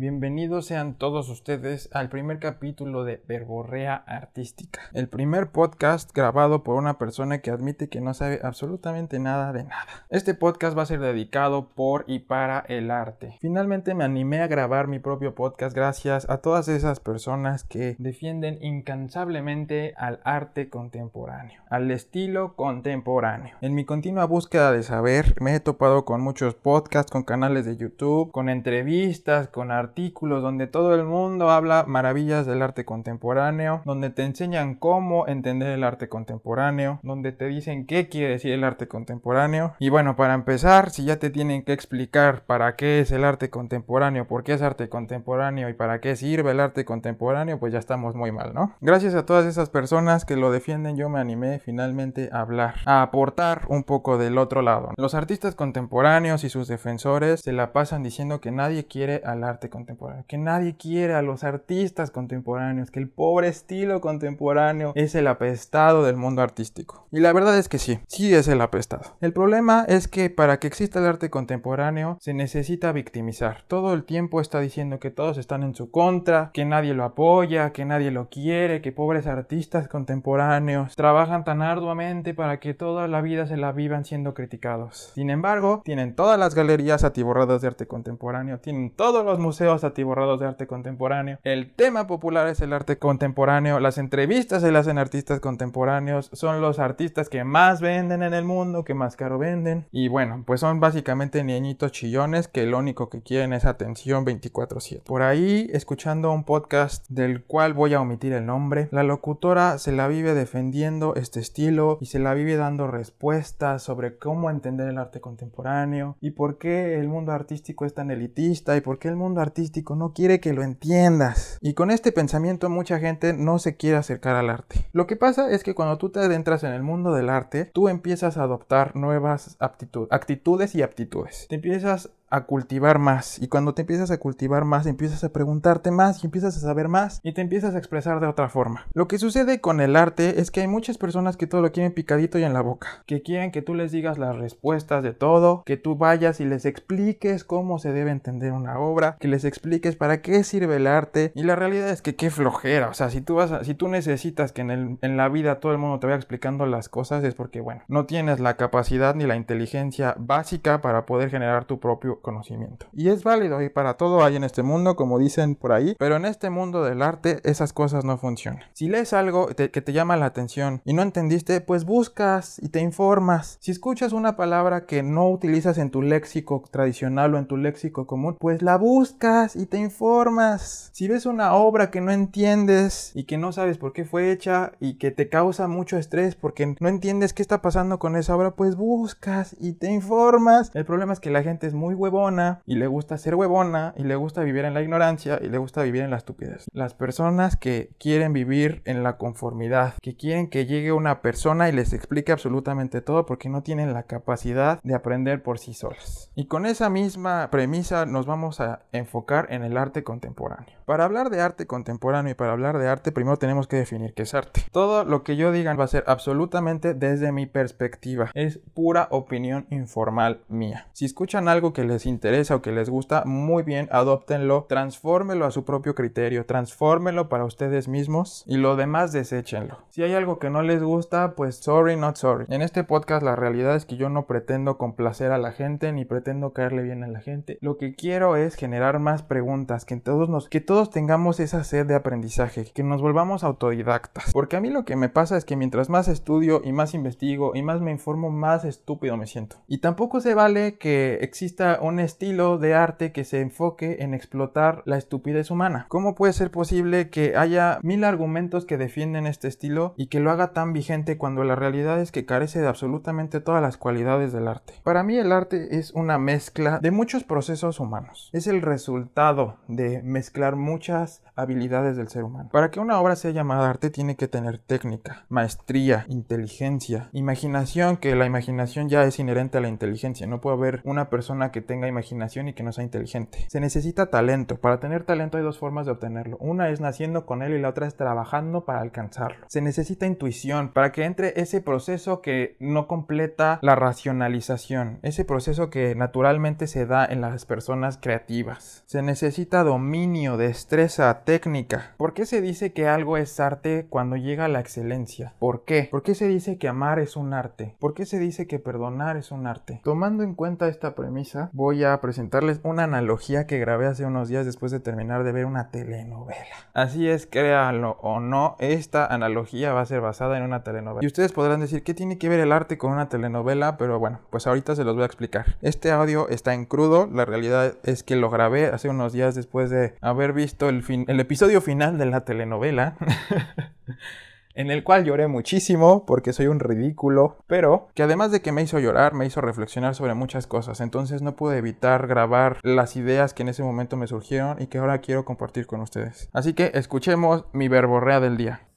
Bienvenidos sean todos ustedes al primer capítulo de Verborrea Artística, el primer podcast grabado por una persona que admite que no sabe absolutamente nada de nada. Este podcast va a ser dedicado por y para el arte. Finalmente me animé a grabar mi propio podcast gracias a todas esas personas que defienden incansablemente al arte contemporáneo, al estilo contemporáneo. En mi continua búsqueda de saber me he topado con muchos podcasts, con canales de YouTube, con entrevistas, con artistas artículos donde todo el mundo habla maravillas del arte contemporáneo, donde te enseñan cómo entender el arte contemporáneo, donde te dicen qué quiere decir el arte contemporáneo. Y bueno, para empezar, si ya te tienen que explicar para qué es el arte contemporáneo, por qué es arte contemporáneo y para qué sirve el arte contemporáneo, pues ya estamos muy mal, ¿no? Gracias a todas esas personas que lo defienden, yo me animé finalmente a hablar, a aportar un poco del otro lado. Los artistas contemporáneos y sus defensores se la pasan diciendo que nadie quiere al arte contemporáneo que nadie quiere a los artistas contemporáneos, que el pobre estilo contemporáneo es el apestado del mundo artístico. Y la verdad es que sí, sí es el apestado. El problema es que para que exista el arte contemporáneo se necesita victimizar. Todo el tiempo está diciendo que todos están en su contra, que nadie lo apoya, que nadie lo quiere, que pobres artistas contemporáneos trabajan tan arduamente para que toda la vida se la vivan siendo criticados. Sin embargo, tienen todas las galerías atiborradas de arte contemporáneo, tienen todos los museos atiborrados de arte contemporáneo. El tema popular es el arte contemporáneo. Las entrevistas se las hacen artistas contemporáneos. Son los artistas que más venden en el mundo, que más caro venden. Y bueno, pues son básicamente niñitos chillones que lo único que quieren es atención 24/7. Por ahí, escuchando un podcast del cual voy a omitir el nombre, la locutora se la vive defendiendo este estilo y se la vive dando respuestas sobre cómo entender el arte contemporáneo y por qué el mundo artístico es tan elitista y por qué el mundo artístico no quiere que lo entiendas. Y con este pensamiento mucha gente no se quiere acercar al arte. Lo que pasa es que cuando tú te adentras en el mundo del arte, tú empiezas a adoptar nuevas aptitudes, actitudes y aptitudes. Te empiezas a cultivar más. Y cuando te empiezas a cultivar más, empiezas a preguntarte más y empiezas a saber más y te empiezas a expresar de otra forma. Lo que sucede con el arte es que hay muchas personas que todo lo quieren picadito y en la boca. Que quieren que tú les digas las respuestas de todo, que tú vayas y les expliques cómo se debe entender una obra, que les expliques para qué sirve el arte. Y la realidad es que qué flojera. O sea, si tú vas si tú necesitas que en, el, en la vida todo el mundo te vaya explicando las cosas es porque, bueno, no tienes la capacidad ni la inteligencia básica para poder generar tu propio conocimiento. Y es válido y para todo hay en este mundo, como dicen por ahí, pero en este mundo del arte esas cosas no funcionan. Si lees algo que te llama la atención y no entendiste, pues buscas y te informas. Si escuchas una palabra que no utilizas en tu léxico tradicional o en tu léxico común, pues la buscas y te informas. Si ves una obra que no entiendes y que no sabes por qué fue hecha y que te causa mucho estrés porque no entiendes qué está pasando con esa obra, pues buscas y te informas. El problema es que la gente es muy huevo y le gusta ser huevona y le gusta vivir en la ignorancia y le gusta vivir en la estupidez. Las personas que quieren vivir en la conformidad, que quieren que llegue una persona y les explique absolutamente todo porque no tienen la capacidad de aprender por sí solas. Y con esa misma premisa nos vamos a enfocar en el arte contemporáneo. Para hablar de arte contemporáneo y para hablar de arte primero tenemos que definir qué es arte. Todo lo que yo diga va a ser absolutamente desde mi perspectiva. Es pura opinión informal mía. Si escuchan algo que les interesa o que les gusta, muy bien, adóptenlo, transfórmelo a su propio criterio, transfórmelo para ustedes mismos y lo demás deséchenlo. Si hay algo que no les gusta, pues sorry, not sorry. En este podcast la realidad es que yo no pretendo complacer a la gente ni pretendo caerle bien a la gente. Lo que quiero es generar más preguntas, que todos nos que todos tengamos esa sed de aprendizaje, que nos volvamos autodidactas. Porque a mí lo que me pasa es que mientras más estudio y más investigo y más me informo, más estúpido me siento. Y tampoco se vale que exista un estilo de arte que se enfoque en explotar la estupidez humana. ¿Cómo puede ser posible que haya mil argumentos que defienden este estilo y que lo haga tan vigente cuando la realidad es que carece de absolutamente todas las cualidades del arte? Para mí el arte es una mezcla de muchos procesos humanos. Es el resultado de mezclar muchas habilidades del ser humano. Para que una obra sea llamada arte tiene que tener técnica, maestría, inteligencia, imaginación, que la imaginación ya es inherente a la inteligencia. No puede haber una persona que tenga imaginación y que no sea inteligente. Se necesita talento. Para tener talento hay dos formas de obtenerlo. Una es naciendo con él y la otra es trabajando para alcanzarlo. Se necesita intuición para que entre ese proceso que no completa la racionalización, ese proceso que naturalmente se da en las personas creativas. Se necesita dominio, destreza, técnica. ¿Por qué se dice que algo es arte cuando llega a la excelencia? ¿Por qué? ¿Por qué se dice que amar es un arte? ¿Por qué se dice que perdonar es un arte? Tomando en cuenta esta premisa, voy a presentarles una analogía que grabé hace unos días después de terminar de ver una telenovela. Así es, créanlo o no, esta analogía va a ser basada en una telenovela. Y ustedes podrán decir, ¿qué tiene que ver el arte con una telenovela? Pero bueno, pues ahorita se los voy a explicar. Este audio está en crudo, la realidad es que lo grabé hace unos días después de haber visto el, fin el episodio final de la telenovela. en el cual lloré muchísimo porque soy un ridículo, pero que además de que me hizo llorar, me hizo reflexionar sobre muchas cosas, entonces no pude evitar grabar las ideas que en ese momento me surgieron y que ahora quiero compartir con ustedes. Así que escuchemos mi verborrea del día.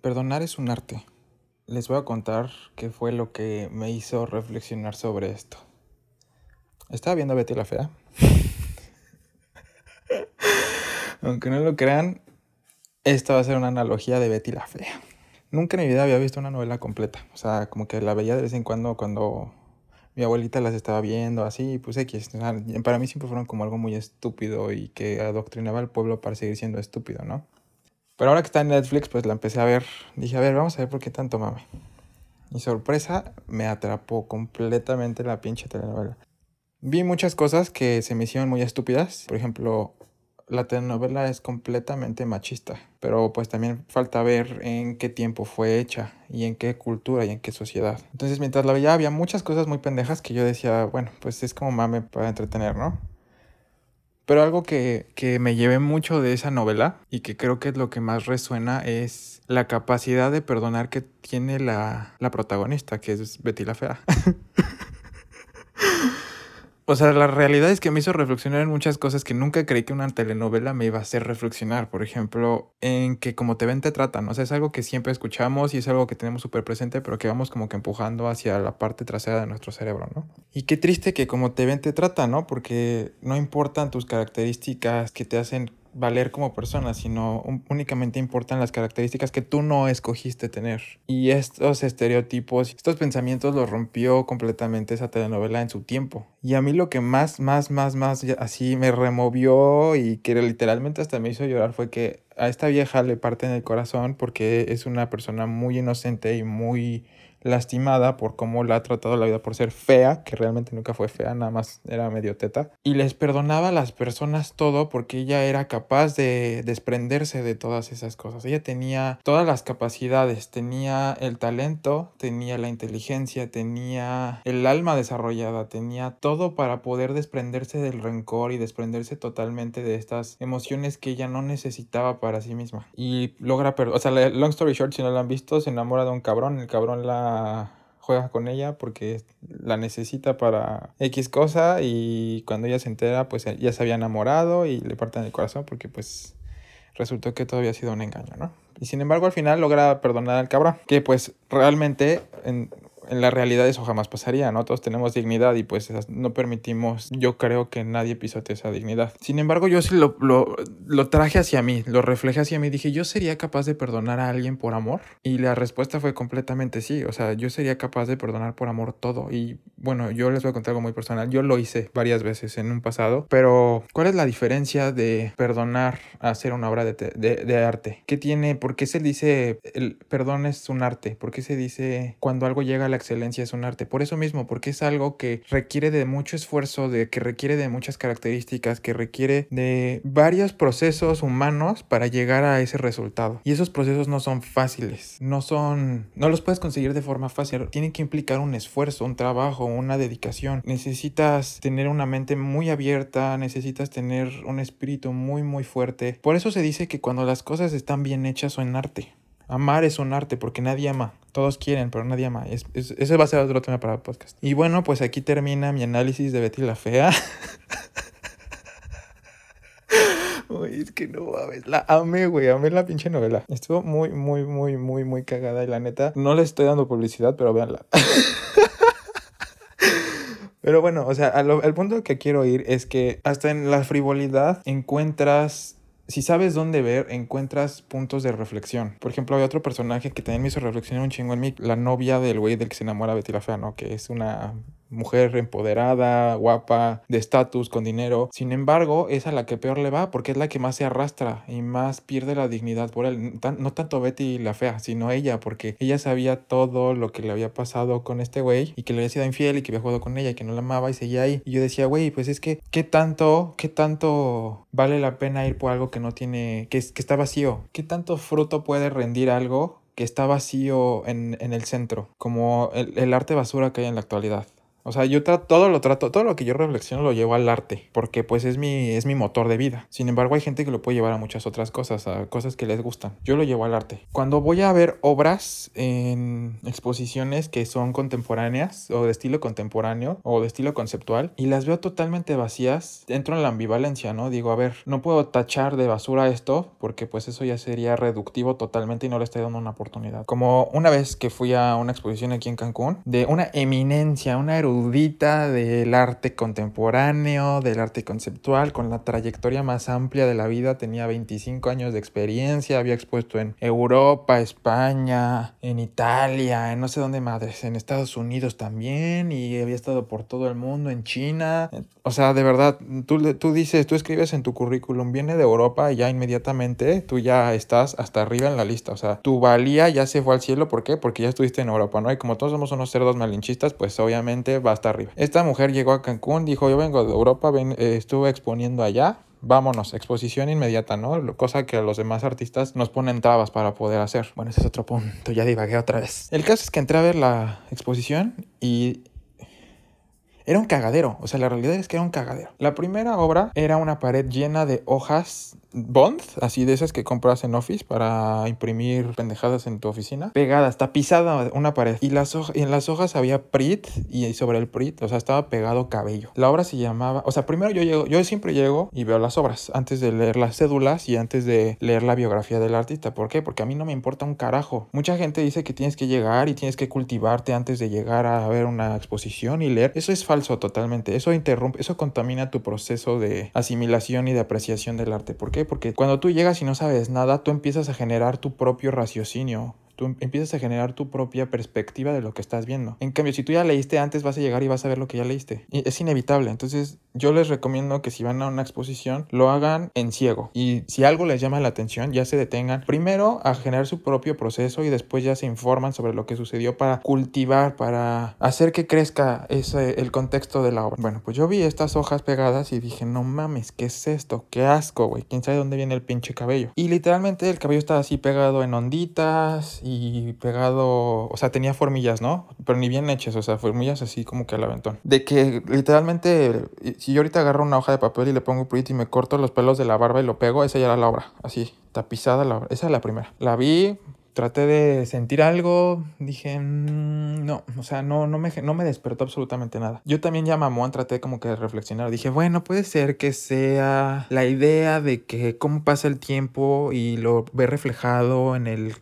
Perdonar es un arte. Les voy a contar qué fue lo que me hizo reflexionar sobre esto. Estaba viendo a Betty la Fea. Aunque no lo crean, esta va a ser una analogía de Betty la Fea. Nunca en mi vida había visto una novela completa. O sea, como que la veía de vez en cuando cuando mi abuelita las estaba viendo, así, pues X. para mí siempre fueron como algo muy estúpido y que adoctrinaba al pueblo para seguir siendo estúpido, ¿no? Pero ahora que está en Netflix, pues la empecé a ver. Dije, a ver, vamos a ver por qué tanto mame. Y sorpresa, me atrapó completamente la pinche telenovela. Vi muchas cosas que se me hicieron muy estúpidas. Por ejemplo, la telenovela es completamente machista, pero pues también falta ver en qué tiempo fue hecha y en qué cultura y en qué sociedad. Entonces mientras la veía había muchas cosas muy pendejas que yo decía, bueno, pues es como mame para entretener, ¿no? Pero algo que, que me llevé mucho de esa novela y que creo que es lo que más resuena es la capacidad de perdonar que tiene la, la protagonista, que es Betty la Fea. O sea, la realidad es que me hizo reflexionar en muchas cosas que nunca creí que una telenovela me iba a hacer reflexionar. Por ejemplo, en que como te ven te tratan. O sea, es algo que siempre escuchamos y es algo que tenemos súper presente, pero que vamos como que empujando hacia la parte trasera de nuestro cerebro, ¿no? Y qué triste que como te ven te tratan, ¿no? Porque no importan tus características que te hacen valer como persona, sino únicamente importan las características que tú no escogiste tener. Y estos estereotipos, estos pensamientos los rompió completamente esa telenovela en su tiempo. Y a mí lo que más, más, más, más así me removió y que literalmente hasta me hizo llorar fue que a esta vieja le parte en el corazón porque es una persona muy inocente y muy lastimada por cómo la ha tratado la vida por ser fea, que realmente nunca fue fea, nada más era medio teta. Y les perdonaba a las personas todo porque ella era capaz de desprenderse de todas esas cosas. Ella tenía todas las capacidades, tenía el talento, tenía la inteligencia, tenía el alma desarrollada, tenía todo para poder desprenderse del rencor y desprenderse totalmente de estas emociones que ella no necesitaba para sí misma. Y logra, o sea, long story short, si no la han visto, se enamora de un cabrón, el cabrón la juega con ella porque la necesita para X cosa y cuando ella se entera pues ya se había enamorado y le parten el corazón porque pues resultó que todo había sido un engaño, ¿no? Y sin embargo al final logra perdonar al cabrón, que pues realmente en, en la realidad eso jamás pasaría, ¿no? Todos tenemos dignidad y pues no permitimos, yo creo que nadie pisote esa dignidad. Sin embargo, yo sí lo, lo, lo, traje hacia mí, lo reflejé hacia mí, dije, ¿yo sería capaz de perdonar a alguien por amor? Y la respuesta fue completamente sí, o sea, yo sería capaz de perdonar por amor todo. Y bueno, yo les voy a contar algo muy personal, yo lo hice varias veces en un pasado, pero ¿cuál es la diferencia de perdonar a hacer una obra de, de, de arte? ¿Qué tiene? ¿Por qué se dice el perdón es un arte? ¿Por qué se dice cuando algo llega a la excelencia es un arte. Por eso mismo, porque es algo que requiere de mucho esfuerzo, de que requiere de muchas características, que requiere de varios procesos humanos para llegar a ese resultado. Y esos procesos no son fáciles, no son, no los puedes conseguir de forma fácil. Tienen que implicar un esfuerzo, un trabajo, una dedicación. Necesitas tener una mente muy abierta, necesitas tener un espíritu muy, muy fuerte. Por eso se dice que cuando las cosas están bien hechas son arte. Amar es un arte porque nadie ama. Todos quieren, pero nadie ama. Es, ese va a ser otro tema para el podcast. Y bueno, pues aquí termina mi análisis de Betty la Fea. Uy, es que no mames, la amé, güey, amé la pinche novela. Estuvo muy, muy, muy, muy, muy cagada y la neta, no le estoy dando publicidad, pero véanla. Pero bueno, o sea, al punto que quiero ir es que hasta en la frivolidad encuentras si sabes dónde ver, encuentras puntos de reflexión. Por ejemplo, hay otro personaje que también me hizo reflexionar un chingo en mí, la novia del güey del que se enamora Betty la Fea, ¿no? Que es una mujer empoderada, guapa, de estatus, con dinero. Sin embargo, es a la que peor le va porque es la que más se arrastra y más pierde la dignidad por él. no tanto Betty la fea, sino ella, porque ella sabía todo lo que le había pasado con este güey y que le había sido infiel y que había jugado con ella y que no la amaba y seguía ahí. Y yo decía, güey, pues es que, ¿qué tanto, qué tanto vale la pena ir por algo que no tiene, que, que está vacío? ¿Qué tanto fruto puede rendir algo que está vacío en, en el centro, como el, el, arte basura que hay en la actualidad. O sea, yo todo lo trato, todo lo que yo reflexiono lo llevo al arte, porque pues es mi, es mi motor de vida. Sin embargo, hay gente que lo puede llevar a muchas otras cosas, a cosas que les gustan. Yo lo llevo al arte. Cuando voy a ver obras en exposiciones que son contemporáneas o de estilo contemporáneo o de estilo conceptual y las veo totalmente vacías, entro en la ambivalencia, ¿no? Digo, a ver, no puedo tachar de basura esto porque pues eso ya sería reductivo totalmente y no le estoy dando una oportunidad. Como una vez que fui a una exposición aquí en Cancún de una eminencia, una erudita del arte contemporáneo, del arte conceptual, con la trayectoria más amplia de la vida. Tenía 25 años de experiencia, había expuesto en Europa, España, en Italia, en no sé dónde madres, en Estados Unidos también, y había estado por todo el mundo, en China. O sea, de verdad, tú, tú dices, tú escribes en tu currículum, viene de Europa y ya inmediatamente tú ya estás hasta arriba en la lista. O sea, tu valía ya se fue al cielo. ¿Por qué? Porque ya estuviste en Europa, ¿no? Y como todos somos unos cerdos malinchistas, pues obviamente hasta arriba. Esta mujer llegó a Cancún, dijo, yo vengo de Europa, ven, eh, estuve exponiendo allá, vámonos, exposición inmediata, ¿no? Cosa que los demás artistas nos ponen trabas para poder hacer. Bueno, ese es otro punto, ya divagué otra vez. El caso es que entré a ver la exposición y era un cagadero, o sea, la realidad es que era un cagadero. La primera obra era una pared llena de hojas Bond, así de esas que compras en Office para imprimir pendejadas en tu oficina, pegadas, tapizada una pared. Y, las y en las hojas había Prit y sobre el Prit, o sea, estaba pegado cabello. La obra se llamaba, o sea, primero yo llego, yo siempre llego y veo las obras antes de leer las cédulas y antes de leer la biografía del artista. ¿Por qué? Porque a mí no me importa un carajo. Mucha gente dice que tienes que llegar y tienes que cultivarte antes de llegar a ver una exposición y leer. Eso es falso totalmente. Eso interrumpe, eso contamina tu proceso de asimilación y de apreciación del arte. ¿Por qué? Porque cuando tú llegas y no sabes nada, tú empiezas a generar tu propio raciocinio. Tú em, empiezas a generar tu propia perspectiva de lo que estás viendo. En cambio, si tú ya leíste antes, vas a llegar y vas a ver lo que ya leíste. Y es inevitable. Entonces, yo les recomiendo que si van a una exposición, lo hagan en ciego. Y si algo les llama la atención, ya se detengan primero a generar su propio proceso y después ya se informan sobre lo que sucedió para cultivar, para hacer que crezca ese, el contexto de la obra. Bueno, pues yo vi estas hojas pegadas y dije, no mames, ¿qué es esto? Qué asco, güey. ¿Quién sabe dónde viene el pinche cabello? Y literalmente el cabello estaba así pegado en onditas y pegado, o sea, tenía formillas, ¿no? Pero ni bien hechas, o sea, formillas así como que al aventón. De que literalmente, si yo ahorita agarro una hoja de papel y le pongo Pretty y me corto los pelos de la barba y lo pego, esa ya era la obra, así, tapizada la obra. Esa es la primera. La vi, traté de sentir algo, dije, mm, no, o sea, no, no, me, no me despertó absolutamente nada. Yo también ya mamón, traté como que de reflexionar, dije, bueno, puede ser que sea la idea de que cómo pasa el tiempo y lo ve reflejado en el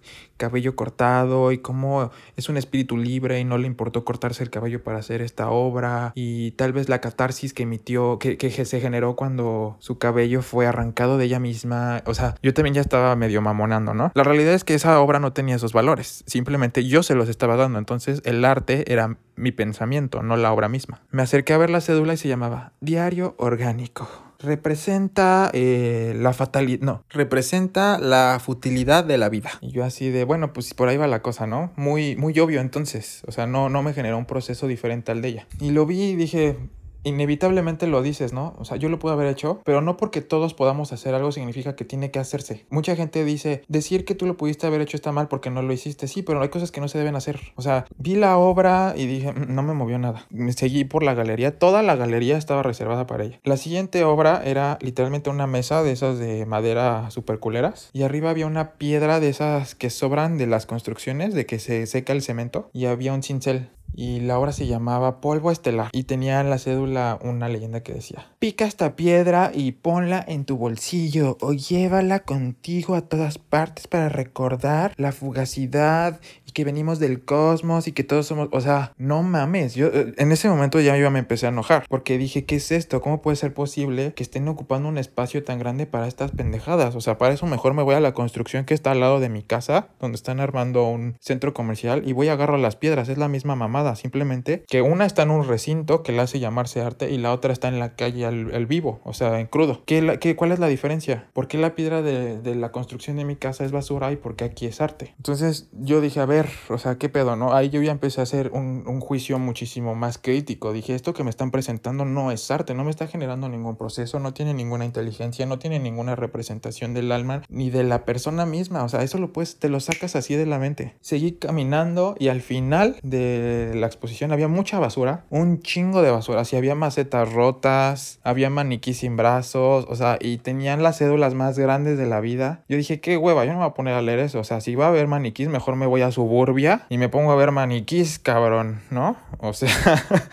cabello cortado y cómo es un espíritu libre y no le importó cortarse el cabello para hacer esta obra y tal vez la catarsis que emitió, que, que se generó cuando su cabello fue arrancado de ella misma. O sea, yo también ya estaba medio mamonando, ¿no? La realidad es que esa obra no tenía esos valores, simplemente yo se los estaba dando, entonces el arte era mi pensamiento, no la obra misma. Me acerqué a ver la cédula y se llamaba Diario Orgánico representa eh, la fatalidad, no, representa la futilidad de la vida. Y yo así de, bueno, pues por ahí va la cosa, ¿no? Muy, muy obvio entonces, o sea, no, no me generó un proceso diferente al de ella. Y lo vi y dije, inevitablemente lo dices, ¿no? O sea, yo lo puedo haber hecho, pero no porque todos podamos hacer algo significa que tiene que hacerse. Mucha gente dice, decir que tú lo pudiste haber hecho está mal porque no lo hiciste. Sí, pero hay cosas que no se deben hacer. O sea, vi la obra y dije, mm, no me movió nada. Seguí por la galería. Toda la galería estaba reservada para ella. La siguiente obra era literalmente una mesa de esas de madera super culeras. Y arriba había una piedra de esas que sobran de las construcciones, de que se seca el cemento. Y había un cincel y la obra se llamaba Polvo Estelar y tenía en la cédula una leyenda que decía, pica esta piedra y ponla en tu bolsillo o llévala contigo a todas partes para recordar la fugacidad y que venimos del cosmos y que todos somos, o sea, no mames, yo eh, en ese momento ya me empecé a enojar porque dije, ¿qué es esto? ¿Cómo puede ser posible que estén ocupando un espacio tan grande para estas pendejadas? O sea, para eso mejor me voy a la construcción que está al lado de mi casa, donde están armando un centro comercial y voy a agarrar las piedras, es la misma mamada, simplemente que una está en un recinto que la hace llamarse arte y la otra está en la calle al, vivo, o sea, en crudo. ¿Qué, qué, cuál es la diferencia? ¿Por qué la piedra de, de, la construcción de mi casa es basura y por qué aquí es arte? Entonces yo dije, a ver, o sea, ¿qué pedo, no? Ahí yo ya empecé a hacer un, un juicio muchísimo más crítico. Dije, esto que me están presentando no es arte, no me está generando ningún proceso, no tiene ninguna inteligencia, no tiene ninguna representación del alma ni de la persona misma. O sea, eso lo puedes, te lo sacas así de la mente. Seguí caminando y al final de la exposición había mucha basura, un chingo de basura. Así había macetas rotas, había maniquí sin brazos, o sea, y tenían las cédulas más grandes de la vida. Yo dije, qué hueva, yo no me voy a poner a leer eso. O sea, si va a haber maniquís, mejor me voy a Suburbia y me pongo a ver maniquís, cabrón, ¿no? O sea,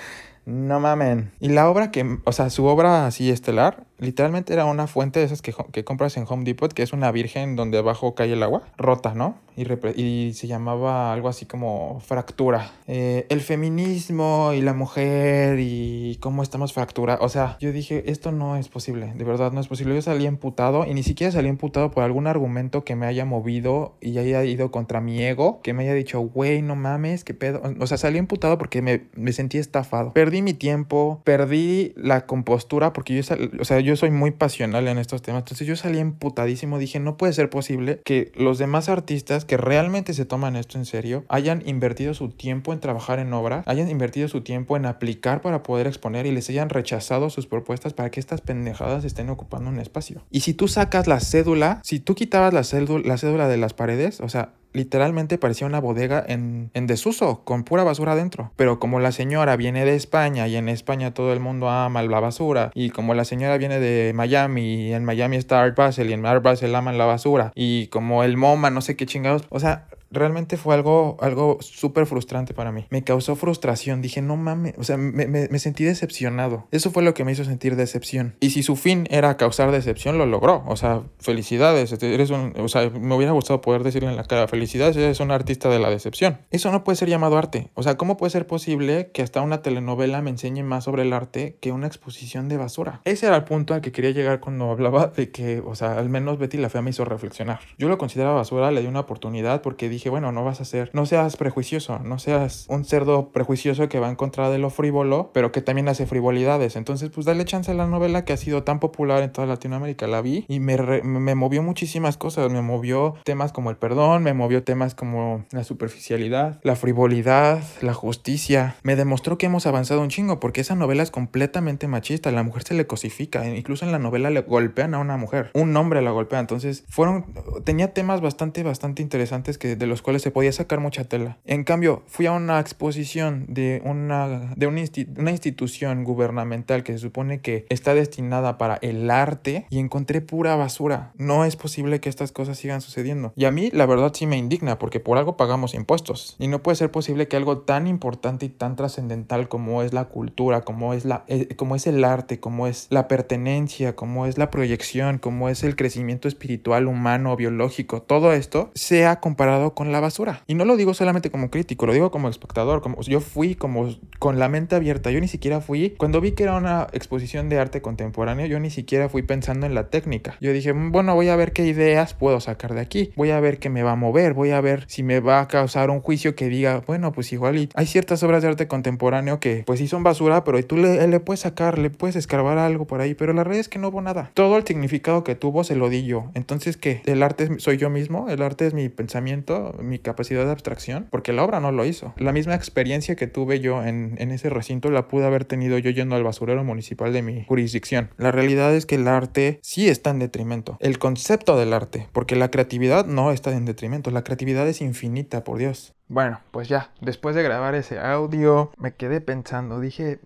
no mamen. Y la obra que, o sea, su obra así estelar, literalmente era una fuente de esas que, que, compras en Home Depot, que es una virgen donde abajo cae el agua, rota, ¿no? Y, y se llamaba algo así como fractura. Eh, el feminismo y la mujer y cómo estamos fracturados. O sea, yo dije, esto no es posible, de verdad no es posible. Yo salí emputado y ni siquiera salí emputado por algún argumento que me haya movido y haya ido contra mi ego, que me haya dicho, güey, no mames, qué pedo. O sea, salí emputado porque me, me sentí estafado. Perdí mi tiempo, perdí la compostura porque yo, o sea, yo yo soy muy pasional en estos temas. Entonces yo salí emputadísimo. Dije, no puede ser posible que los demás artistas que realmente se toman esto en serio hayan invertido su tiempo en trabajar en obra, hayan invertido su tiempo en aplicar para poder exponer y les hayan rechazado sus propuestas para que estas pendejadas estén ocupando un espacio. Y si tú sacas la cédula, si tú quitabas la cédula, la cédula de las paredes, o sea, literalmente parecía una bodega en, en, desuso, con pura basura adentro. Pero como la señora viene de España y en España todo el mundo ama la basura, y como la señora viene de Miami y en Miami está Art Basel y en Art Basel aman la basura, y como el MoMA, no sé qué chingados, o sea, realmente fue algo, algo súper frustrante para mí. Me causó frustración. Dije, no mames, o sea, me, me, me, sentí decepcionado. Eso fue lo que me hizo sentir decepción. Y si su fin era causar decepción, lo logró. O sea, felicidades. Este, eres un, o sea, me hubiera gustado poder decirle en la cara, felicidades, eres un artista de la decepción. Eso no puede ser llamado arte. O sea, ¿cómo puede ser posible que hasta una telenovela me enseñe más sobre el arte que una exposición de basura? Ese era el punto al que quería llegar cuando hablaba de que, o sea, al menos Betty la Fea me hizo reflexionar. Yo lo consideraba basura, le di una oportunidad porque dije, dije, bueno, no vas a ser, no seas prejuicioso, no seas un cerdo prejuicioso que va en contra de lo frívolo, pero que también hace frivolidades. Entonces, pues dale chance a la novela que ha sido tan popular en toda Latinoamérica. La vi y me, me movió muchísimas cosas. Me movió temas como el perdón, me movió temas como la superficialidad, la frivolidad, la justicia. Me demostró que hemos avanzado un chingo porque esa novela es completamente machista. La mujer se le cosifica. Incluso en la novela le golpean a una mujer. Un hombre la golpea. Entonces, fueron, tenía temas bastante, bastante interesantes que de los cuales se podía sacar mucha tela. En cambio, fui a una exposición de una, de una, institución gubernamental que se supone que está destinada para el arte y encontré pura basura. No es posible que estas cosas sigan sucediendo. Y a mí, la verdad, sí me indigna porque por algo pagamos impuestos. Y no puede ser posible que algo tan importante y tan trascendental como es la cultura, como es, la, eh, como es el arte, como es la pertenencia, como es la proyección, como es el crecimiento espiritual, humano, biológico, todo esto sea comparado con con la basura. Y no lo digo solamente como crítico, lo digo como espectador, como yo fui como con la mente abierta, yo ni siquiera fui, cuando vi que era una exposición de arte contemporáneo, yo ni siquiera fui pensando en la técnica. Yo dije, mm, bueno, voy a ver qué ideas puedo sacar de aquí, voy a ver qué me va a mover, voy a ver si me va a causar un juicio que diga, bueno, pues igual hay ciertas obras de arte contemporáneo que pues sí son basura, pero tú le, le puedes sacar, le puedes escarbar algo por ahí, pero la realidad es que no hubo nada. Todo el significado que tuvo se lo di yo. Entonces, ¿qué? ¿El arte soy yo mismo? ¿El arte es mi pensamiento? Mi capacidad de abstracción, porque la obra no lo hizo. La misma experiencia que tuve yo en, en ese recinto la pude haber tenido yo yendo al basurero municipal de mi jurisdicción. La realidad es que el arte sí está en detrimento. El concepto del arte, porque la creatividad no está en detrimento. La creatividad es infinita, por Dios. Bueno, pues ya, después de grabar ese audio, me quedé pensando, dije,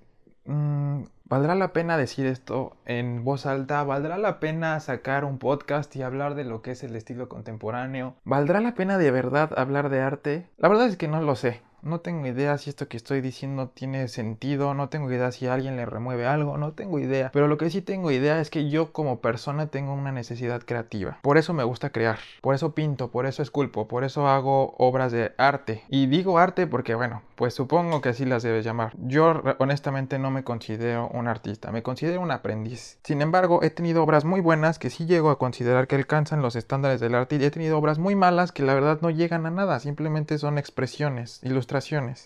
mmm, ¿Valdrá la pena decir esto en voz alta? ¿Valdrá la pena sacar un podcast y hablar de lo que es el estilo contemporáneo? ¿Valdrá la pena de verdad hablar de arte? La verdad es que no lo sé. No tengo idea si esto que estoy diciendo tiene sentido, no tengo idea si alguien le remueve algo, no tengo idea. Pero lo que sí tengo idea es que yo como persona tengo una necesidad creativa. Por eso me gusta crear, por eso pinto, por eso esculpo, por eso hago obras de arte. Y digo arte porque, bueno, pues supongo que así las debes llamar. Yo honestamente no me considero un artista, me considero un aprendiz. Sin embargo, he tenido obras muy buenas que sí llego a considerar que alcanzan los estándares del arte y he tenido obras muy malas que la verdad no llegan a nada, simplemente son expresiones, ilustraciones.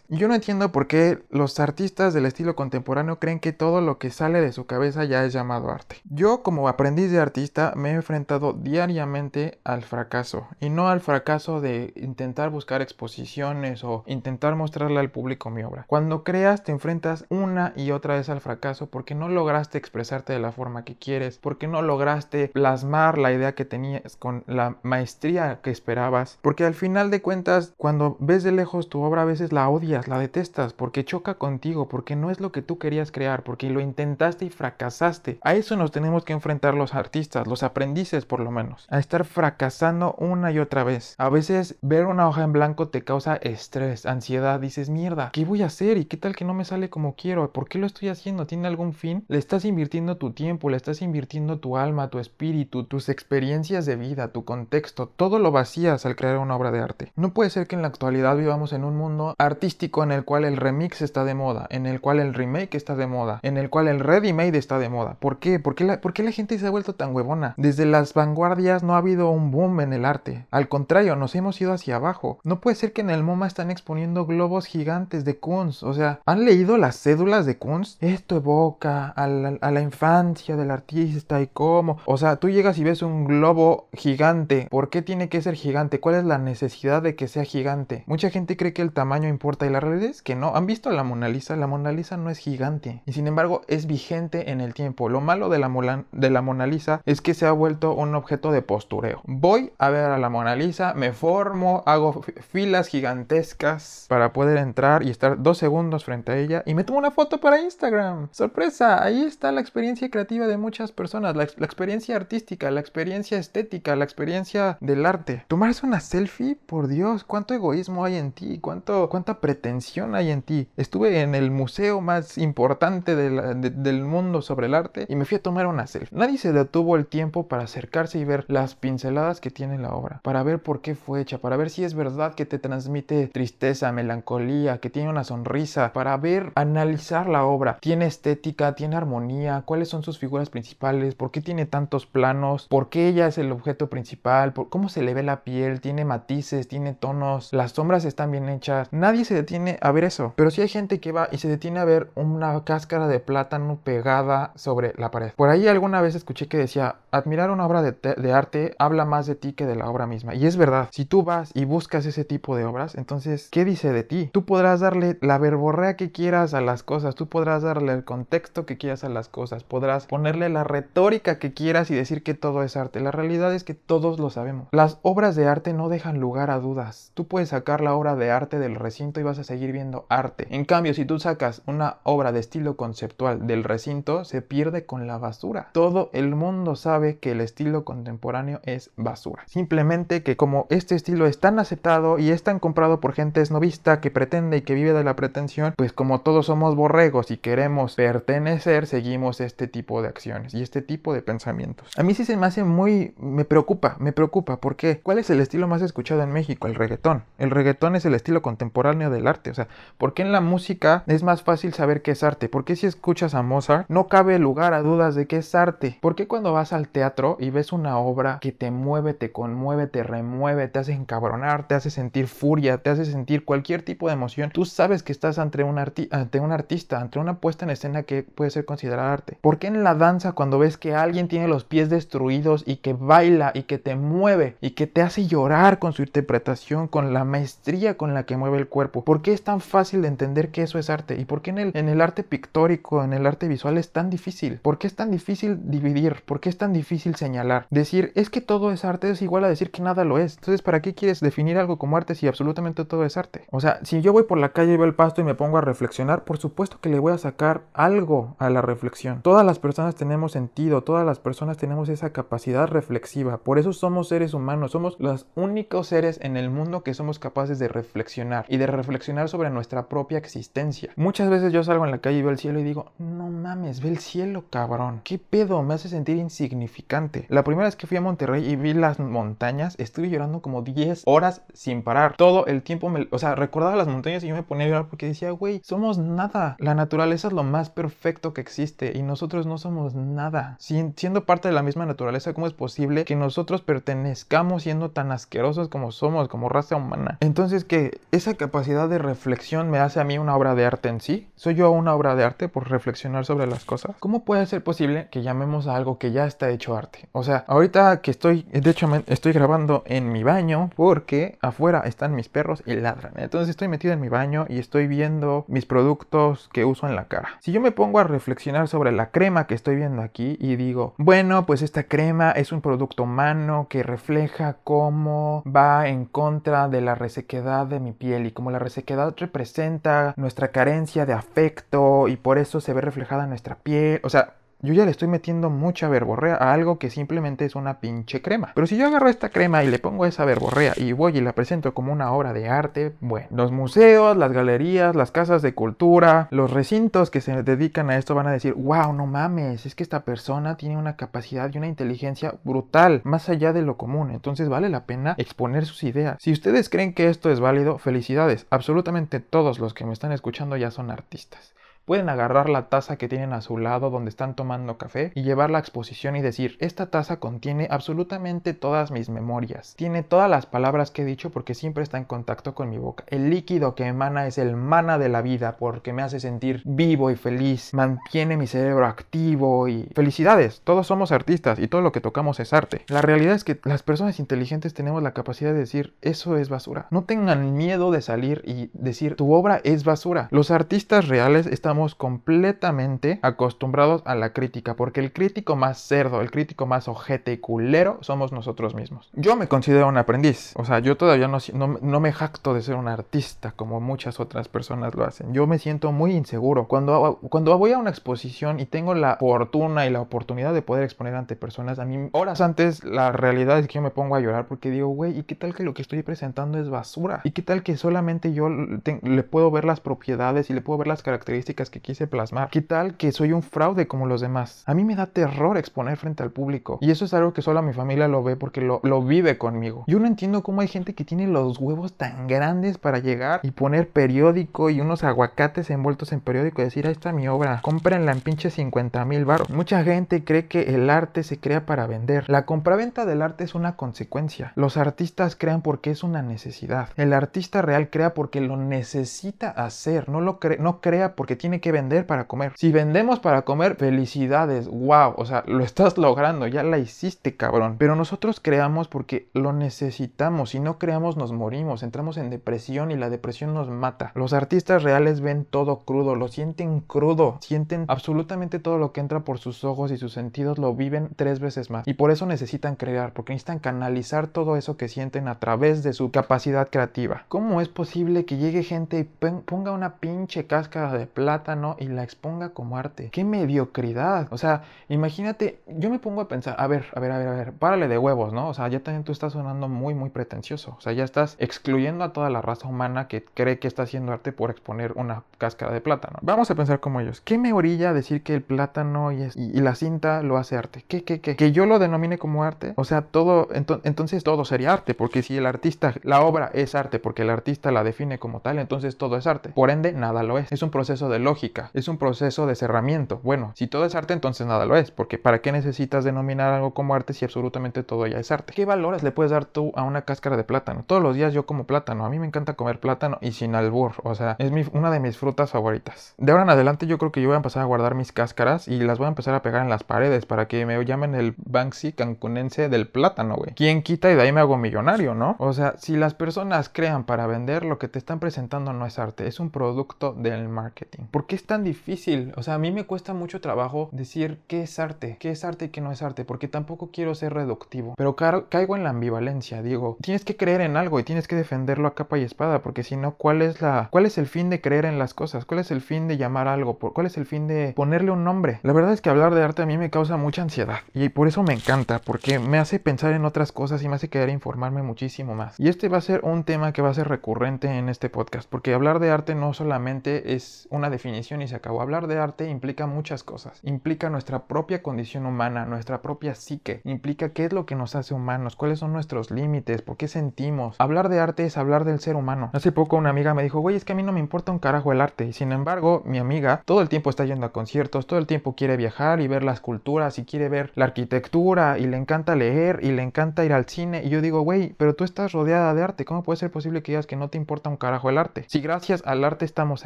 Yo no entiendo por qué los artistas del estilo contemporáneo creen que todo lo que sale de su cabeza ya es llamado arte. Yo como aprendiz de artista me he enfrentado diariamente al fracaso y no al fracaso de intentar buscar exposiciones o intentar mostrarle al público mi obra. Cuando creas te enfrentas una y otra vez al fracaso porque no lograste expresarte de la forma que quieres, porque no lograste plasmar la idea que tenías con la maestría que esperabas, porque al final de cuentas cuando ves de lejos tu obra a la odias, la detestas, porque choca contigo, porque no es lo que tú querías crear, porque lo intentaste y fracasaste. A eso nos tenemos que enfrentar los artistas, los aprendices por lo menos, a estar fracasando una y otra vez. A veces ver una hoja en blanco te causa estrés, ansiedad, dices, mierda, ¿qué voy a hacer? ¿Y qué tal que no me sale como quiero? ¿Por qué lo estoy haciendo? ¿Tiene algún fin? Le estás invirtiendo tu tiempo, le estás invirtiendo tu alma, tu espíritu, tus experiencias de vida, tu contexto, todo lo vacías al crear una obra de arte. No puede ser que en la actualidad vivamos en un mundo artístico en el cual el remix está de moda, en el cual el remake está de moda, en el cual el ready-made está de moda. ¿Por qué? ¿Por qué, la, ¿Por qué la gente se ha vuelto tan huevona? Desde las vanguardias no ha habido un boom en el arte. Al contrario, nos hemos ido hacia abajo. No puede ser que en el MoMA están exponiendo globos gigantes de Kunz. O sea, ¿han leído las cédulas de Kunz? Esto evoca a la, a la infancia del artista y cómo. O sea, tú llegas y ves un globo gigante. ¿Por qué tiene que ser gigante? ¿Cuál es la necesidad de que sea gigante? Mucha gente cree que el tamaño importa y la realidad es que no. ¿Han visto la Mona Lisa? La Mona Lisa no es gigante. Y sin embargo es vigente en el tiempo. Lo malo de la, Mona Lisa es que se ha vuelto un objeto de postureo. Voy a ver a la Mona Lisa, me formo, hago filas gigantescas para poder entrar y estar dos segundos frente a ella y me tomo una foto para Instagram. ¡Sorpresa! Ahí está la experiencia creativa de muchas personas, la, la experiencia artística, la experiencia estética, la experiencia del arte. Tomarse una selfie, por Dios, cuánto egoísmo hay en ti, cuánto, cuánta pretensión hay en ti. Estuve en el museo más importante del mundo sobre el arte y me fui a tomar una selfie. Nadie se detuvo el tiempo para acercarse y ver las pinceladas que tiene la obra, para ver por qué fue hecha, para ver si es verdad que te transmite tristeza, melancolía, que tiene una sonrisa, para ver, analizar la obra. Tiene estética, tiene armonía, cuáles son sus figuras principales, por qué tiene tantos planos, por qué ella es el objeto principal, por cómo se le ve la piel, tiene matices, tiene tonos, las sombras están bien hechas. Nadie se detiene a ver eso, pero si hay gente que va y se detiene a ver una cáscara de plátano pegada sobre la pared. Por ahí alguna vez escuché que decía, admirar una obra de, de arte habla más de ti que de la obra misma. Y es verdad, si tú vas y buscas ese tipo de obras, entonces, ¿qué dice de ti? Tú podrás darle la verborrea que quieras a las cosas, tú podrás darle el contexto que quieras a las cosas, podrás ponerle la retórica que quieras y decir que todo es arte. La realidad es que todos lo sabemos. Las obras de arte no dejan lugar a dudas. Tú puedes sacar la obra de arte del recinto y vas a seguir viendo arte. En cambio, si tú sacas una obra de estilo conceptual del recinto, se pierde con la basura. Todo el mundo sabe que el estilo contemporáneo es basura. Simplemente que como este estilo es tan aceptado y es tan comprado por gente esnovista que pretende y que vive de la pretensión, pues como todos somos borregos y queremos pertenecer, seguimos este tipo de acciones y este tipo de pensamientos. A mí sí se me hace muy... me preocupa, me preocupa. ¿Por qué? ¿Cuál es el estilo más escuchado en México? El reggaetón. El reggaetón es el estilo contemporáneo del arte. O sea, ¿por qué en la música es más fácil saber qué es arte? ¿Por qué si escuchas a Mozart no cabe lugar a dudas de qué es arte? ¿Por qué cuando vas al teatro y ves una obra que te mueve, te conmueve, te remueve, te hace encabronar, te hace sentir furia, te hace sentir cualquier tipo de emoción, tú sabes que estás ante un, ante un artista, ante una puesta en escena que puede ser considerada arte? ¿Por qué en la danza cuando ves que alguien tiene los pies destruidos y que baila y que te mueve y que te hace llorar con su interpretación, con la maestría con la que mueve el cuerpo. ¿Por qué es tan fácil de entender que eso es arte? ¿Y por qué en el, en el arte pictórico, en el arte visual es tan difícil? ¿Por qué es tan difícil dividir? ¿Por qué es tan difícil señalar? Decir, es que todo es arte es igual a decir que nada lo es. Entonces, ¿para qué quieres definir algo como arte si absolutamente todo es arte? O sea, si yo voy por la calle y veo el pasto y me pongo a reflexionar, por supuesto que le voy a sacar algo a la reflexión. Todas las personas tenemos sentido, todas las personas tenemos esa capacidad reflexiva. Por eso somos seres humanos, somos los únicos seres en el mundo que somos capaces de reflexionar. Y de reflexionar sobre nuestra propia existencia. Muchas veces yo salgo en la calle y veo el cielo y digo, no mames, ve el cielo, cabrón. ¿Qué pedo? Me hace sentir insignificante. La primera vez que fui a Monterrey y vi las montañas, estuve llorando como 10 horas sin parar. Todo el tiempo me... O sea, recordaba las montañas y yo me ponía a llorar porque decía, güey, somos nada. La naturaleza es lo más perfecto que existe y nosotros no somos nada. siendo parte de la misma naturaleza, ¿cómo es posible que nosotros pertenezcamos siendo tan asquerosos como somos, como raza humana? Entonces que esa capacidad de reflexión me hace a mí una obra de arte en sí. ¿Soy yo una obra de arte por reflexionar sobre las cosas? ¿Cómo puede ser posible que llamemos a algo que ya está hecho arte? O sea, ahorita que estoy, de hecho estoy grabando en mi baño porque afuera están mis perros y ladran. Entonces estoy metido en mi baño y estoy viendo mis productos que uso en la cara. Si yo me pongo a reflexionar sobre la crema que estoy viendo aquí y digo, bueno, pues esta crema es un producto humano que refleja cómo va en contra de la resequedad de mi piel y como la resequedad representa nuestra carencia de afecto y por eso se ve reflejada en nuestra piel. O sea, yo ya le estoy metiendo mucha verborrea a algo que simplemente es una pinche crema. Pero si yo agarro esta crema y le pongo esa verborrea y voy y la presento como una obra de arte, bueno, los museos, las galerías, las casas de cultura, los recintos que se dedican a esto van a decir, wow, no mames, es que esta persona tiene una capacidad y una inteligencia brutal, más allá de lo común, entonces vale la pena exponer sus ideas. Si ustedes creen que esto es válido, felicidades, absolutamente todos los que me están escuchando ya son artistas. Pueden agarrar la taza que tienen a su lado donde están tomando café y llevar la exposición y decir, esta taza contiene absolutamente todas mis memorias. Tiene todas las palabras que he dicho porque siempre está en contacto con mi boca. El líquido que emana es el mana de la vida porque me hace sentir vivo y feliz. Mantiene mi cerebro activo y... Felicidades, todos somos artistas y todo lo que tocamos es arte. La realidad es que las personas inteligentes tenemos la capacidad de decir, eso es basura. No tengan miedo de salir y decir, tu obra es basura. Los artistas reales estamos completamente acostumbrados a la crítica, porque el crítico más cerdo, el crítico más ojete y culero somos nosotros mismos. Yo me considero un aprendiz, o sea, yo todavía no, no, me jacto de ser un artista como muchas otras personas lo hacen. Yo me siento muy inseguro. Cuando, cuando voy a una exposición y tengo la fortuna y la oportunidad de poder exponer ante personas, a mí horas antes la realidad es que yo me pongo a llorar porque digo, güey, ¿y qué tal que lo que estoy presentando es basura? ¿Y qué tal que solamente yo le puedo ver las propiedades y le puedo ver las características que quise plasmar. ¿Qué tal que soy un fraude como los demás? A mí me da terror exponer frente al público. Y eso es algo que solo mi familia lo ve porque lo, lo vive conmigo. Yo no entiendo cómo hay gente que tiene los huevos tan grandes para llegar y poner periódico y unos aguacates envueltos en periódico y decir, ahí está mi obra, cómprenla en pinche 50 mil baros. Mucha gente cree que el arte se crea para vender. La compraventa del arte es una consecuencia. Los artistas crean porque es una necesidad. El artista real crea porque lo necesita hacer, no lo no crea porque tiene que vender para comer. Si vendemos para comer, felicidades, wow, o sea, lo estás logrando, ya la hiciste, cabrón. Pero nosotros creamos porque lo necesitamos. Si no creamos, nos morimos, entramos en depresión y la depresión nos mata. Los artistas reales ven todo crudo, lo sienten crudo, sienten absolutamente todo lo que entra por sus ojos y sus sentidos, lo viven tres veces más. Y por eso necesitan crear, porque necesitan canalizar todo eso que sienten a través de su capacidad creativa. ¿Cómo es posible que llegue gente y ponga una pinche cáscara de plata? Y la exponga como arte. ¡Qué mediocridad! O sea, imagínate, yo me pongo a pensar, a ver, a ver, a ver, a ver, párale de huevos, ¿no? O sea, ya también tú estás sonando muy, muy pretencioso. O sea, ya estás excluyendo a toda la raza humana que cree que está haciendo arte por exponer una cáscara de plátano. Vamos a pensar como ellos. ¿Qué me orilla decir que el plátano y, la cinta lo hace arte? ¿Qué, qué, qué? ¿Que yo lo denomine como arte? O sea, todo, entonces todo sería arte, porque si el artista, la obra es arte, porque el artista la define como tal, entonces todo es arte. Por ende, nada lo es. Es un proceso de lógica es un proceso de cerramiento. Bueno, si todo es arte, entonces nada lo es, porque ¿para qué necesitas denominar algo como arte si absolutamente todo ya es arte? ¿Qué valores le puedes dar tú a una cáscara de plátano? Todos los días yo como plátano, a mí me encanta comer plátano y sin albur, o sea, es una de mis frutas favoritas. De ahora en adelante yo creo que yo voy a empezar a guardar mis cáscaras y las voy a empezar a pegar en las paredes para que me llamen el Banksy cancunense del plátano, güey. ¿Quién quita y de ahí me hago millonario, no? O sea, si las personas crean para vender, lo que te están presentando no es arte, es un producto del marketing ¿Por qué es tan difícil? O sea, a mí me cuesta mucho trabajo decir qué es arte, qué es arte y qué no es arte, porque tampoco quiero ser reductivo. Pero caigo en la ambivalencia, digo, tienes que creer en algo y tienes que defenderlo a capa y espada, porque si no, ¿cuál es la cuál es el fin de creer en las cosas? ¿Cuál es el fin de llamar algo? ¿Cuál es el fin de ponerle un nombre? La verdad es que hablar de arte a mí me causa mucha ansiedad y por eso me encanta, porque me hace pensar en otras cosas y me hace querer informarme muchísimo más. Y este va a ser un tema que va a ser recurrente en este podcast, porque hablar de arte no solamente es una definición y se acabó. Hablar de arte implica muchas cosas. Implica nuestra propia condición humana, nuestra propia psique. Implica qué es lo que nos hace humanos, cuáles son nuestros límites, por qué sentimos. Hablar de arte es hablar del ser humano. Hace poco una amiga me dijo, güey, es que a mí no me importa un carajo el arte. Sin embargo, mi amiga todo el tiempo está yendo a conciertos, todo el tiempo quiere viajar y ver las culturas y quiere ver la arquitectura y le encanta leer y le encanta ir al cine. Y yo digo, güey, pero tú estás rodeada de arte. ¿Cómo puede ser posible que digas que no te importa un carajo el arte? Si gracias al arte estamos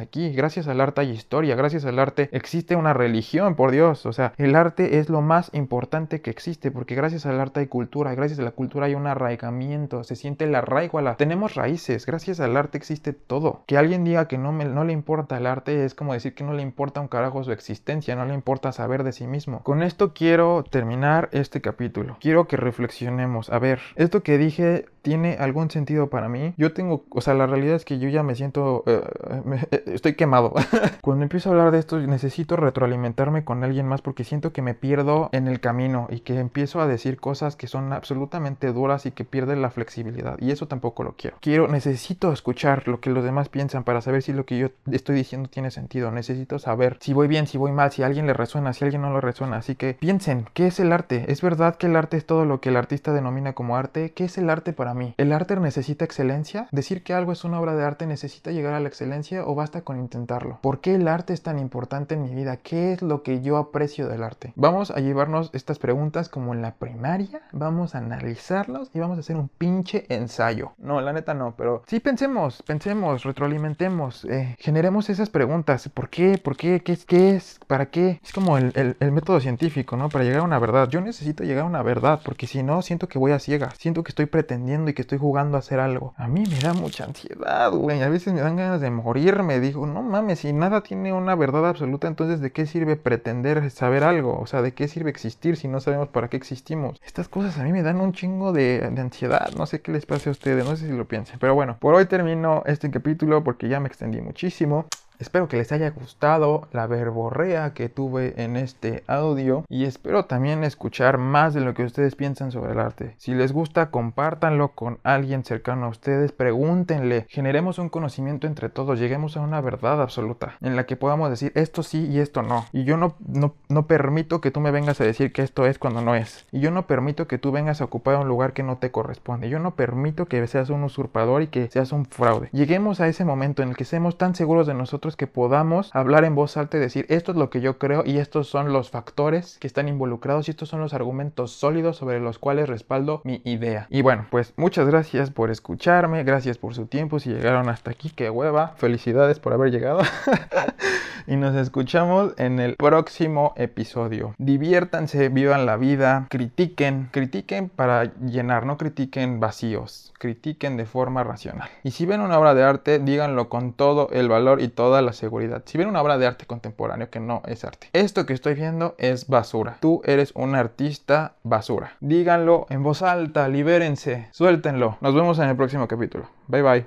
aquí, gracias al arte hay historia, gracias al arte existe una religión, por Dios. O sea, el arte es lo más importante que existe porque gracias al arte hay cultura, gracias a la cultura hay un arraigamiento, se siente el arraigo a la... Tenemos raíces, gracias al arte existe todo. Que alguien diga que no, me, no le importa el arte es como decir que no le importa un carajo su existencia, no le importa saber de sí mismo. Con esto quiero terminar este capítulo. Quiero que reflexionemos. A ver, esto que dije tiene algún sentido para mí. Yo tengo, o sea, la realidad es que yo ya me siento, eh, estoy quemado. Cuando empiezo a hablar de esto necesito retroalimentarme con alguien más porque siento que me pierdo en el camino y que empiezo a decir cosas que son absolutamente duras y que pierden la flexibilidad. Y eso tampoco lo quiero. Quiero, necesito escuchar lo que los demás piensan para saber si lo que yo estoy diciendo tiene sentido. Necesito saber si voy bien, si voy mal, si a alguien le resuena, si a alguien no le resuena. Así que piensen, ¿qué es el arte? ¿Es verdad que el arte es todo lo que el artista denomina como arte? ¿Qué es el arte para mí? ¿El arte necesita excelencia? ¿Decir que algo es una obra de arte necesita llegar a la excelencia o basta con intentarlo? ¿Por qué el arte es tan importante en mi vida? ¿Qué es lo que yo aprecio del arte? Vamos a llevarnos estas preguntas como en la primaria, vamos a analizarlos y vamos a hacer un pinche ensayo. No, la neta no, pero sí pensemos, pensemos, retroalimentemos, eh, generemos esas preguntas. ¿Por qué? ¿Por qué? ¿Qué es? ¿Qué es? ¿Para qué? Es como el, el método científico, ¿no? Para llegar a una verdad. Yo necesito llegar a una verdad porque si no, siento que voy a ciegas, siento que estoy pretendiendo y que estoy jugando a hacer algo. A mí me da mucha ansiedad, güey. A veces me dan ganas de morirme. Digo, no mames, si nada tiene una verdad absoluta, entonces ¿de qué sirve pretender saber algo? O sea, ¿de qué sirve existir si no sabemos para qué existimos? Estas cosas a mí me dan un chingo de, de ansiedad. No sé qué les pase a ustedes, no sé si lo piensen. Pero bueno, por hoy termino este capítulo porque ya me extendí muchísimo. Espero que les haya gustado la verborrea que tuve en este audio y espero también escuchar más de lo que ustedes piensan sobre el arte. Si les gusta, compártanlo con alguien cercano a ustedes, pregúntenle, generemos un conocimiento entre todos, lleguemos a una verdad absoluta en la que podamos decir esto sí y esto no. Y yo no, no, no permito que tú me vengas a decir que esto es cuando no es. Y yo no permito que tú vengas a ocupar un lugar que no te corresponde. Yo no permito que seas un usurpador y que seas un fraude. Lleguemos a ese momento en el que seamos tan seguros de nosotros que podamos hablar en voz alta y decir esto es lo que yo creo y estos son los factores que están involucrados y estos son los argumentos sólidos sobre los cuales respaldo mi idea. Y bueno, pues muchas gracias por escucharme, gracias por su tiempo, si llegaron hasta aquí, qué hueva, felicidades por haber llegado. y nos escuchamos en el próximo episodio. Diviértanse, vivan la vida, critiquen, critiquen para llenar, no critiquen vacíos, critiquen de forma racional. Y si ven una obra de arte, díganlo con todo el valor y la seguridad. Si ven una obra de arte contemporáneo que no es arte, esto que estoy viendo es basura. Tú eres un artista basura. Díganlo en voz alta, libérense, suéltenlo. Nos vemos en el próximo capítulo. Bye bye.